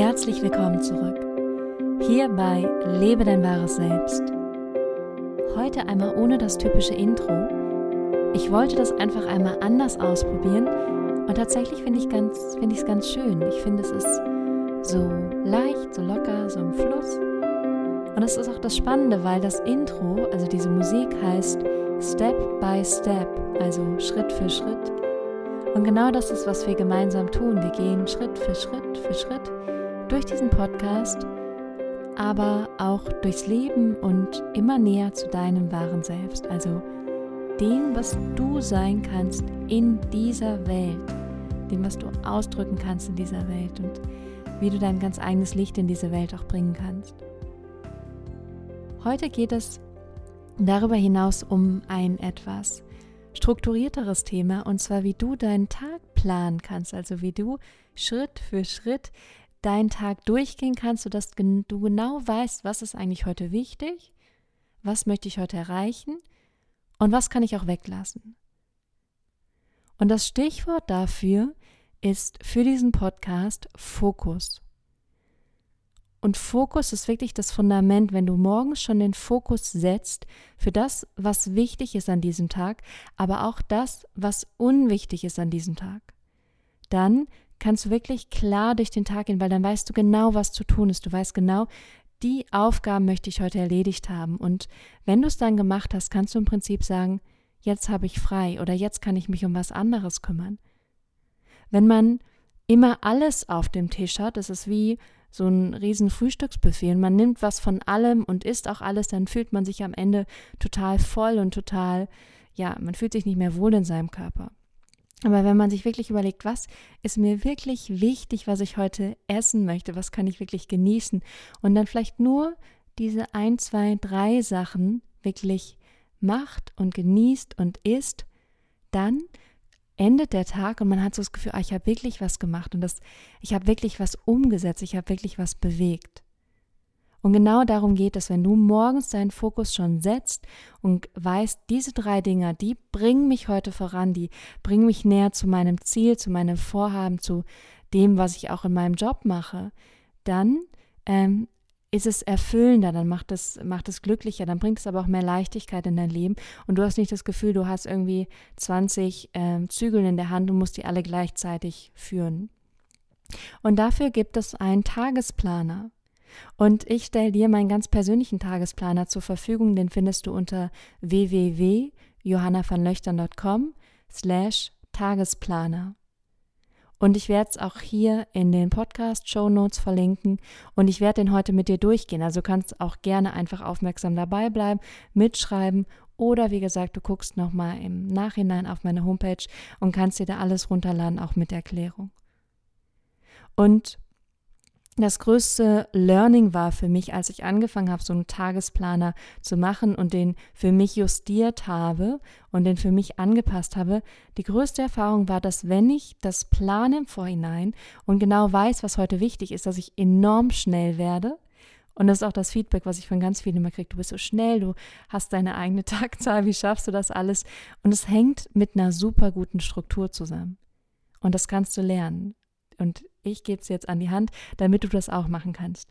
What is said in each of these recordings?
Herzlich willkommen zurück. Hier bei Lebe dein wahres Selbst. Heute einmal ohne das typische Intro. Ich wollte das einfach einmal anders ausprobieren und tatsächlich finde ich es ganz, find ganz schön. Ich finde, es ist so leicht, so locker, so im Fluss. Und es ist auch das Spannende, weil das Intro, also diese Musik heißt Step by Step, also Schritt für Schritt. Und genau das ist, was wir gemeinsam tun. Wir gehen Schritt für Schritt für Schritt durch diesen Podcast, aber auch durchs Leben und immer näher zu deinem wahren Selbst, also dem, was du sein kannst in dieser Welt, dem, was du ausdrücken kannst in dieser Welt und wie du dein ganz eigenes Licht in diese Welt auch bringen kannst. Heute geht es darüber hinaus um ein etwas strukturierteres Thema und zwar wie du deinen Tag planen kannst, also wie du Schritt für Schritt deinen Tag durchgehen kannst, sodass du genau weißt, was ist eigentlich heute wichtig, was möchte ich heute erreichen und was kann ich auch weglassen. Und das Stichwort dafür ist für diesen Podcast Fokus. Und Fokus ist wirklich das Fundament, wenn du morgens schon den Fokus setzt für das, was wichtig ist an diesem Tag, aber auch das, was unwichtig ist an diesem Tag. Dann kannst du wirklich klar durch den Tag gehen, weil dann weißt du genau, was zu tun ist. Du weißt genau, die Aufgaben möchte ich heute erledigt haben. Und wenn du es dann gemacht hast, kannst du im Prinzip sagen, jetzt habe ich frei oder jetzt kann ich mich um was anderes kümmern. Wenn man immer alles auf dem Tisch hat, das ist wie so ein riesen Frühstücksbuffet und man nimmt was von allem und isst auch alles, dann fühlt man sich am Ende total voll und total, ja, man fühlt sich nicht mehr wohl in seinem Körper. Aber wenn man sich wirklich überlegt, was ist mir wirklich wichtig, was ich heute essen möchte, was kann ich wirklich genießen und dann vielleicht nur diese ein, zwei, drei Sachen wirklich macht und genießt und isst, dann endet der Tag und man hat so das Gefühl, ah, ich habe wirklich was gemacht und das, ich habe wirklich was umgesetzt, ich habe wirklich was bewegt. Und genau darum geht es, wenn du morgens deinen Fokus schon setzt und weißt, diese drei Dinge, die bringen mich heute voran, die bringen mich näher zu meinem Ziel, zu meinem Vorhaben, zu dem, was ich auch in meinem Job mache, dann ähm, ist es erfüllender, dann macht es, macht es glücklicher, dann bringt es aber auch mehr Leichtigkeit in dein Leben und du hast nicht das Gefühl, du hast irgendwie 20 ähm, Zügel in der Hand und musst die alle gleichzeitig führen. Und dafür gibt es einen Tagesplaner. Und ich stelle dir meinen ganz persönlichen Tagesplaner zur Verfügung, den findest du unter www.johannavanlöchtern.com slash Tagesplaner. Und ich werde es auch hier in den Podcast-Show Notes verlinken und ich werde den heute mit dir durchgehen. Also kannst auch gerne einfach aufmerksam dabei bleiben, mitschreiben oder wie gesagt, du guckst nochmal im Nachhinein auf meine Homepage und kannst dir da alles runterladen, auch mit Erklärung. Und das größte Learning war für mich, als ich angefangen habe, so einen Tagesplaner zu machen und den für mich justiert habe und den für mich angepasst habe. Die größte Erfahrung war, dass wenn ich das plane im Vorhinein und genau weiß, was heute wichtig ist, dass ich enorm schnell werde. Und das ist auch das Feedback, was ich von ganz vielen immer kriege. Du bist so schnell, du hast deine eigene Tagzahl, wie schaffst du das alles? Und es hängt mit einer super guten Struktur zusammen. Und das kannst du lernen. Und ich gebe es jetzt an die Hand, damit du das auch machen kannst.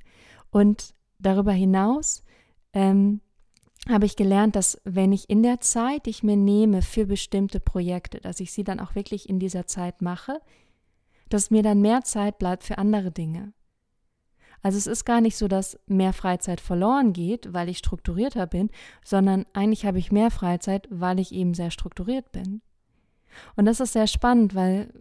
Und darüber hinaus ähm, habe ich gelernt, dass wenn ich in der Zeit, die ich mir nehme für bestimmte Projekte, dass ich sie dann auch wirklich in dieser Zeit mache, dass mir dann mehr Zeit bleibt für andere Dinge. Also es ist gar nicht so, dass mehr Freizeit verloren geht, weil ich strukturierter bin, sondern eigentlich habe ich mehr Freizeit, weil ich eben sehr strukturiert bin. Und das ist sehr spannend, weil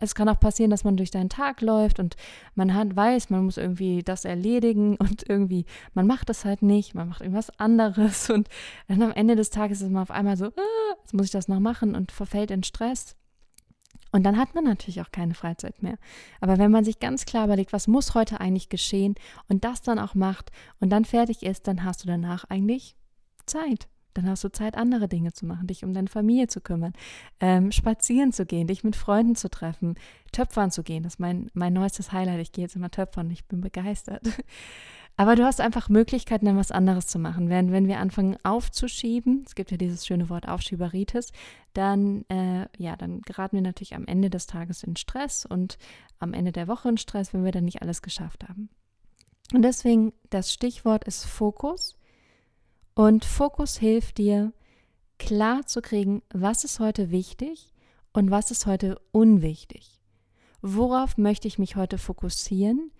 es kann auch passieren, dass man durch deinen Tag läuft und man hat, weiß, man muss irgendwie das erledigen und irgendwie, man macht das halt nicht, man macht irgendwas anderes und dann am Ende des Tages ist man auf einmal so, ah, jetzt muss ich das noch machen und verfällt in Stress. Und dann hat man natürlich auch keine Freizeit mehr. Aber wenn man sich ganz klar überlegt, was muss heute eigentlich geschehen und das dann auch macht und dann fertig ist, dann hast du danach eigentlich Zeit. Dann hast du Zeit, andere Dinge zu machen, dich um deine Familie zu kümmern, ähm, spazieren zu gehen, dich mit Freunden zu treffen, töpfern zu gehen. Das ist mein, mein neuestes Highlight. Ich gehe jetzt immer töpfern ich bin begeistert. Aber du hast einfach Möglichkeiten, dann was anderes zu machen. Während wenn wir anfangen aufzuschieben, es gibt ja dieses schöne Wort Aufschieberitis, dann, äh, ja, dann geraten wir natürlich am Ende des Tages in Stress und am Ende der Woche in Stress, wenn wir dann nicht alles geschafft haben. Und deswegen, das Stichwort ist Fokus. Und Fokus hilft dir, klar zu kriegen, was ist heute wichtig und was ist heute unwichtig. Worauf möchte ich mich heute fokussieren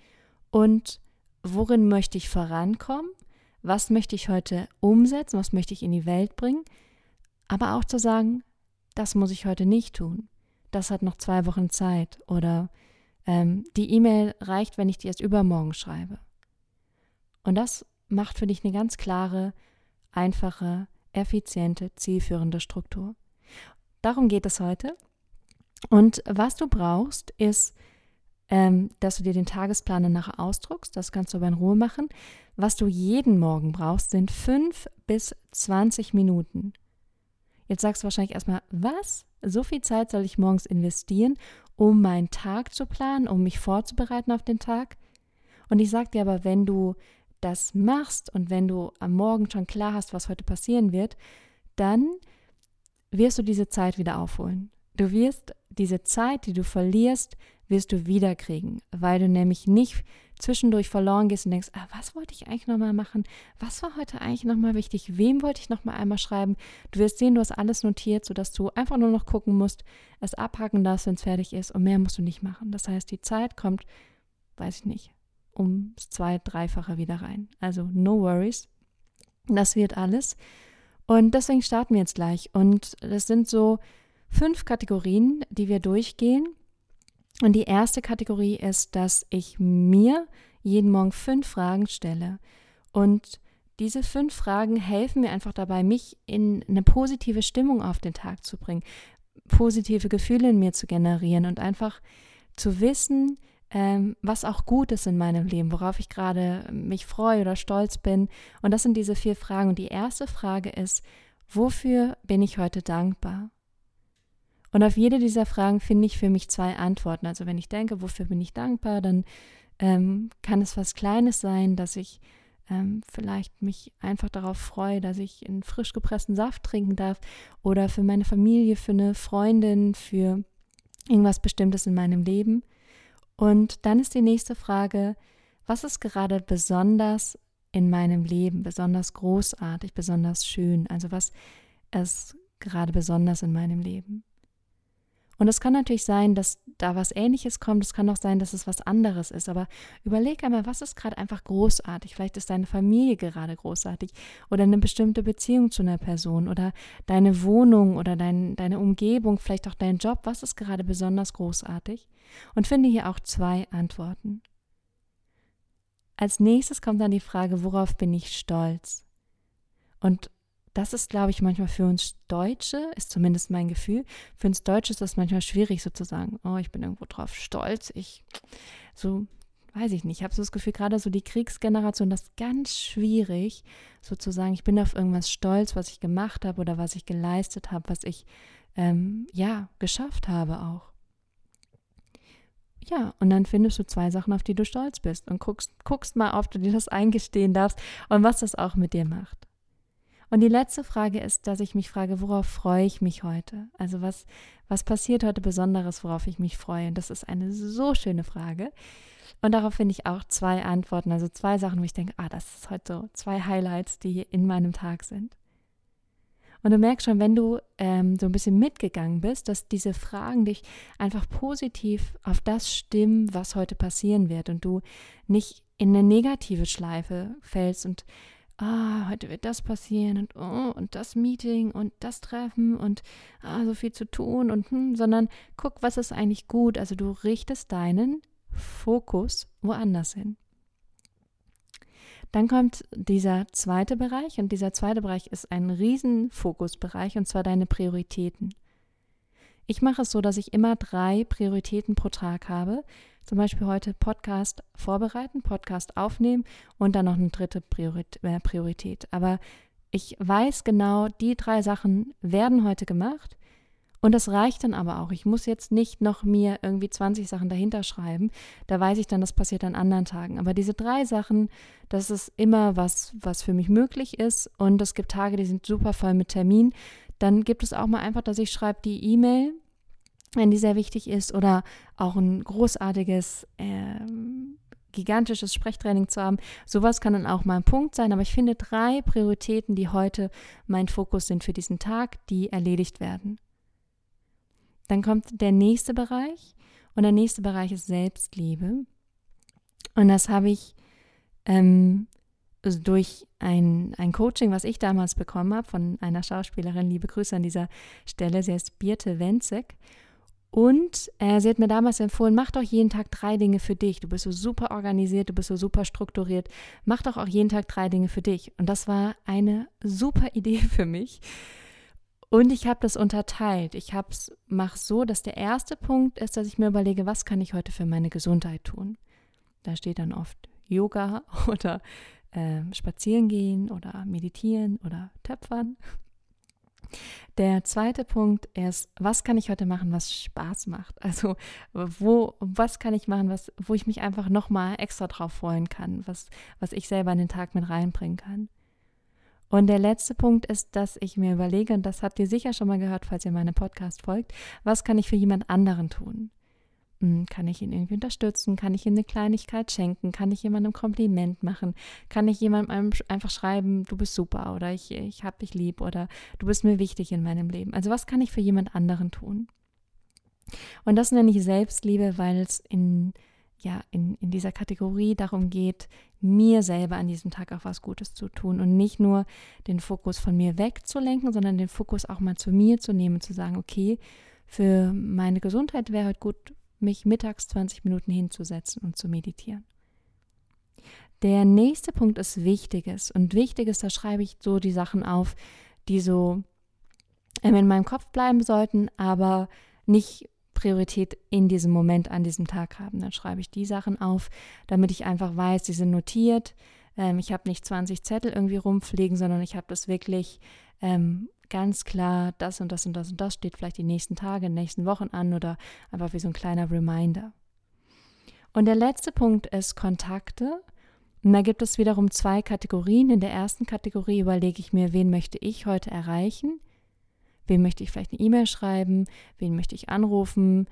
und worin möchte ich vorankommen, was möchte ich heute umsetzen, was möchte ich in die Welt bringen, aber auch zu sagen, das muss ich heute nicht tun, das hat noch zwei Wochen Zeit oder ähm, die E-Mail reicht, wenn ich die erst übermorgen schreibe. Und das macht für dich eine ganz klare, einfache, effiziente, zielführende Struktur. Darum geht es heute. Und was du brauchst, ist ähm, dass du dir den Tagesplan nachher ausdruckst. Das kannst du aber in Ruhe machen. Was du jeden Morgen brauchst, sind fünf bis 20 Minuten. Jetzt sagst du wahrscheinlich erstmal, was? So viel Zeit soll ich morgens investieren, um meinen Tag zu planen, um mich vorzubereiten auf den Tag? Und ich sage dir aber, wenn du das machst und wenn du am Morgen schon klar hast, was heute passieren wird, dann wirst du diese Zeit wieder aufholen. Du wirst diese Zeit, die du verlierst, wirst du wiederkriegen, weil du nämlich nicht zwischendurch verloren gehst und denkst, ah, was wollte ich eigentlich nochmal machen? Was war heute eigentlich nochmal wichtig? Wem wollte ich nochmal einmal schreiben? Du wirst sehen, du hast alles notiert, sodass du einfach nur noch gucken musst, es abhaken darfst, wenn es fertig ist und mehr musst du nicht machen. Das heißt, die Zeit kommt, weiß ich nicht, ums zwei, dreifache wieder rein. Also no worries. Das wird alles. Und deswegen starten wir jetzt gleich. Und das sind so fünf Kategorien, die wir durchgehen. Und die erste Kategorie ist, dass ich mir jeden Morgen fünf Fragen stelle. Und diese fünf Fragen helfen mir einfach dabei, mich in eine positive Stimmung auf den Tag zu bringen, positive Gefühle in mir zu generieren und einfach zu wissen, ähm, was auch gut ist in meinem Leben, worauf ich gerade mich freue oder stolz bin. Und das sind diese vier Fragen. Und die erste Frage ist, wofür bin ich heute dankbar? Und auf jede dieser Fragen finde ich für mich zwei Antworten. Also wenn ich denke, wofür bin ich dankbar, dann ähm, kann es was Kleines sein, dass ich ähm, vielleicht mich einfach darauf freue, dass ich einen frisch gepressten Saft trinken darf oder für meine Familie, für eine Freundin, für irgendwas Bestimmtes in meinem Leben. Und dann ist die nächste Frage, was ist gerade besonders in meinem Leben, besonders großartig, besonders schön? Also was ist gerade besonders in meinem Leben? Und es kann natürlich sein, dass da was Ähnliches kommt. Es kann auch sein, dass es was anderes ist. Aber überleg einmal, was ist gerade einfach großartig? Vielleicht ist deine Familie gerade großartig oder eine bestimmte Beziehung zu einer Person oder deine Wohnung oder dein, deine Umgebung, vielleicht auch dein Job. Was ist gerade besonders großartig? Und finde hier auch zwei Antworten. Als nächstes kommt dann die Frage, worauf bin ich stolz? Und das ist, glaube ich, manchmal für uns Deutsche, ist zumindest mein Gefühl, für uns Deutsche ist das manchmal schwierig sozusagen. Oh, ich bin irgendwo drauf stolz. Ich, so, weiß ich nicht, ich habe so das Gefühl, gerade so die Kriegsgeneration, das ist ganz schwierig, sozusagen, ich bin auf irgendwas stolz, was ich gemacht habe oder was ich geleistet habe, was ich, ähm, ja, geschafft habe auch. Ja, und dann findest du zwei Sachen, auf die du stolz bist und guckst, guckst mal, ob du dir das eingestehen darfst und was das auch mit dir macht. Und die letzte Frage ist, dass ich mich frage, worauf freue ich mich heute? Also was, was passiert heute Besonderes, worauf ich mich freue? Und das ist eine so schöne Frage. Und darauf finde ich auch zwei Antworten, also zwei Sachen, wo ich denke, ah, das ist heute so zwei Highlights, die in meinem Tag sind. Und du merkst schon, wenn du ähm, so ein bisschen mitgegangen bist, dass diese Fragen dich einfach positiv auf das stimmen, was heute passieren wird und du nicht in eine negative Schleife fällst und ah, heute wird das passieren und oh, und das Meeting und das Treffen und ah, so viel zu tun und hm, sondern guck, was ist eigentlich gut. Also du richtest deinen Fokus woanders hin. Dann kommt dieser zweite Bereich und dieser zweite Bereich ist ein Riesenfokusbereich und zwar deine Prioritäten. Ich mache es so, dass ich immer drei Prioritäten pro Tag habe, zum Beispiel heute Podcast vorbereiten, Podcast aufnehmen und dann noch eine dritte äh, Priorität. Aber ich weiß genau, die drei Sachen werden heute gemacht Und das reicht dann aber auch. Ich muss jetzt nicht noch mir irgendwie 20 Sachen dahinter schreiben. Da weiß ich dann, das passiert an anderen Tagen. Aber diese drei Sachen, das ist immer was, was für mich möglich ist. Und es gibt Tage, die sind super voll mit Termin. Dann gibt es auch mal einfach, dass ich schreibe die E-Mail, wenn die sehr wichtig ist, oder auch ein großartiges, äh, gigantisches Sprechtraining zu haben. Sowas kann dann auch mal ein Punkt sein. Aber ich finde drei Prioritäten, die heute mein Fokus sind für diesen Tag, die erledigt werden. Dann kommt der nächste Bereich und der nächste Bereich ist Selbstliebe. Und das habe ich ähm, durch ein, ein Coaching, was ich damals bekommen habe von einer Schauspielerin, liebe Grüße an dieser Stelle, sie heißt Birte Wenzek. Und äh, sie hat mir damals empfohlen, mach doch jeden Tag drei Dinge für dich. Du bist so super organisiert, du bist so super strukturiert. Mach doch auch jeden Tag drei Dinge für dich. Und das war eine super Idee für mich, und ich habe das unterteilt. Ich mache so, dass der erste Punkt ist, dass ich mir überlege, was kann ich heute für meine Gesundheit tun. Da steht dann oft Yoga oder äh, Spazieren gehen oder Meditieren oder Töpfern. Der zweite Punkt ist, was kann ich heute machen, was Spaß macht? Also wo, was kann ich machen, was, wo ich mich einfach nochmal extra drauf freuen kann, was, was ich selber in den Tag mit reinbringen kann. Und der letzte Punkt ist, dass ich mir überlege, und das habt ihr sicher schon mal gehört, falls ihr meinem Podcast folgt, was kann ich für jemand anderen tun? Hm, kann ich ihn irgendwie unterstützen? Kann ich ihm eine Kleinigkeit schenken? Kann ich jemandem ein Kompliment machen? Kann ich jemandem einfach schreiben, du bist super oder ich, ich hab dich lieb oder du bist mir wichtig in meinem Leben? Also was kann ich für jemand anderen tun? Und das nenne ich Selbstliebe, weil es in ja, in, in dieser Kategorie darum geht, mir selber an diesem Tag auch was Gutes zu tun und nicht nur den Fokus von mir wegzulenken, sondern den Fokus auch mal zu mir zu nehmen, zu sagen, okay, für meine Gesundheit wäre heute gut, mich mittags 20 Minuten hinzusetzen und zu meditieren. Der nächste Punkt ist Wichtiges. Und Wichtiges, da schreibe ich so die Sachen auf, die so in meinem Kopf bleiben sollten, aber nicht Priorität in diesem Moment an diesem Tag haben. Dann schreibe ich die Sachen auf, damit ich einfach weiß, die sind notiert. Ähm, ich habe nicht 20 Zettel irgendwie rumfliegen, sondern ich habe das wirklich ähm, ganz klar, das und das und das und das steht vielleicht die nächsten Tage, die nächsten Wochen an oder einfach wie so ein kleiner Reminder. Und der letzte Punkt ist Kontakte. Und da gibt es wiederum zwei Kategorien. In der ersten Kategorie überlege ich mir, wen möchte ich heute erreichen Wem möchte ich vielleicht eine E-Mail schreiben? Wen möchte ich anrufen?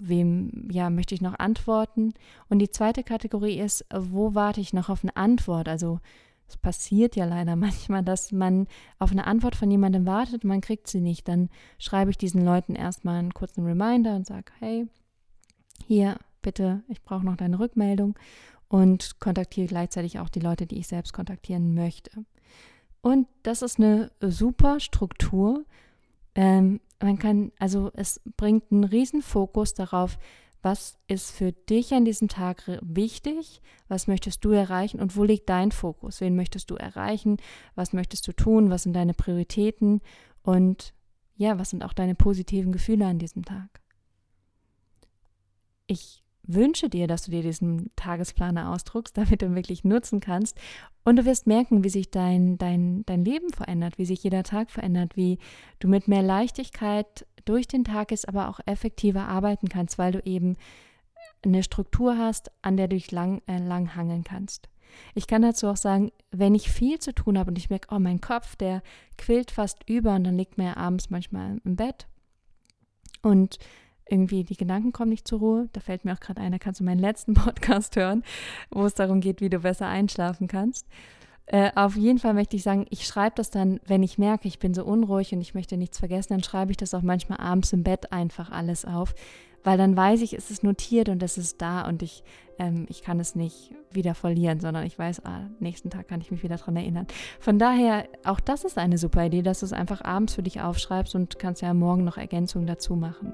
Wem ja, möchte ich noch antworten? Und die zweite Kategorie ist, wo warte ich noch auf eine Antwort? Also es passiert ja leider manchmal, dass man auf eine Antwort von jemandem wartet, man kriegt sie nicht. Dann schreibe ich diesen Leuten erstmal einen kurzen Reminder und sage, hey, hier, bitte, ich brauche noch deine Rückmeldung und kontaktiere gleichzeitig auch die Leute, die ich selbst kontaktieren möchte. Und das ist eine super Struktur, ähm, man kann, also es bringt einen riesen Fokus darauf, was ist für dich an diesem Tag wichtig, was möchtest du erreichen? Und wo liegt dein Fokus, wen möchtest du erreichen, was möchtest du tun, was sind deine Prioritäten? Und ja, was sind auch deine positiven Gefühle an diesem Tag. Ich wünsche dir, dass du dir diesen Tagesplaner ausdruckst, damit du wirklich nutzen kannst. Und du wirst merken, wie sich dein, dein, dein Leben verändert, wie sich jeder Tag verändert, wie du mit mehr Leichtigkeit durch den Tag ist, aber auch effektiver arbeiten kannst, weil du eben eine Struktur hast, an der du dich lang, äh, lang hangeln kannst. Ich kann dazu auch sagen, wenn ich viel zu tun habe und ich merke, oh, mein Kopf, der quillt fast über und dann liegt mir abends manchmal im Bett und irgendwie die Gedanken kommen nicht zur Ruhe. Da fällt mir auch gerade ein, da kannst du meinen letzten Podcast hören, wo es darum geht, wie du besser einschlafen kannst. Äh, auf jeden Fall möchte ich sagen, ich schreibe das dann, wenn ich merke, ich bin so unruhig und ich möchte nichts vergessen, dann schreibe ich das auch manchmal abends im Bett einfach alles auf, weil dann weiß ich, es ist notiert und es ist da und ich, ähm, ich kann es nicht wieder verlieren, sondern ich weiß, ah, nächsten Tag kann ich mich wieder daran erinnern. Von daher, auch das ist eine super Idee, dass du es einfach abends für dich aufschreibst und kannst ja morgen noch Ergänzungen dazu machen.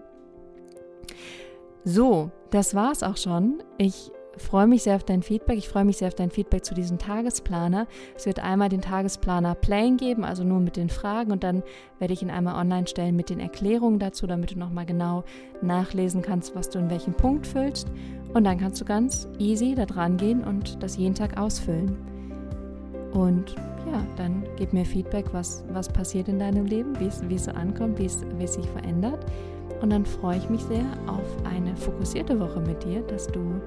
So, das war's auch schon. Ich freue mich sehr auf dein Feedback. Ich freue mich sehr auf dein Feedback zu diesem Tagesplaner. Es wird einmal den Tagesplaner Plain geben, also nur mit den Fragen und dann werde ich ihn einmal online stellen mit den Erklärungen dazu, damit du nochmal genau nachlesen kannst, was du in welchem Punkt füllst. Und dann kannst du ganz easy da dran gehen und das jeden Tag ausfüllen. Und ja, dann gib mir Feedback, was, was passiert in deinem Leben, wie es so ankommt, wie es sich verändert. Und dann freue ich mich sehr auf eine fokussierte Woche mit dir, dass du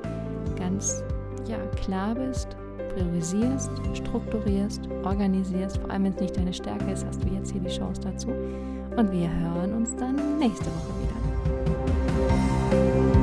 ganz ja, klar bist, priorisierst, strukturierst, organisierst. Vor allem, wenn es nicht deine Stärke ist, hast du jetzt hier die Chance dazu. Und wir hören uns dann nächste Woche wieder.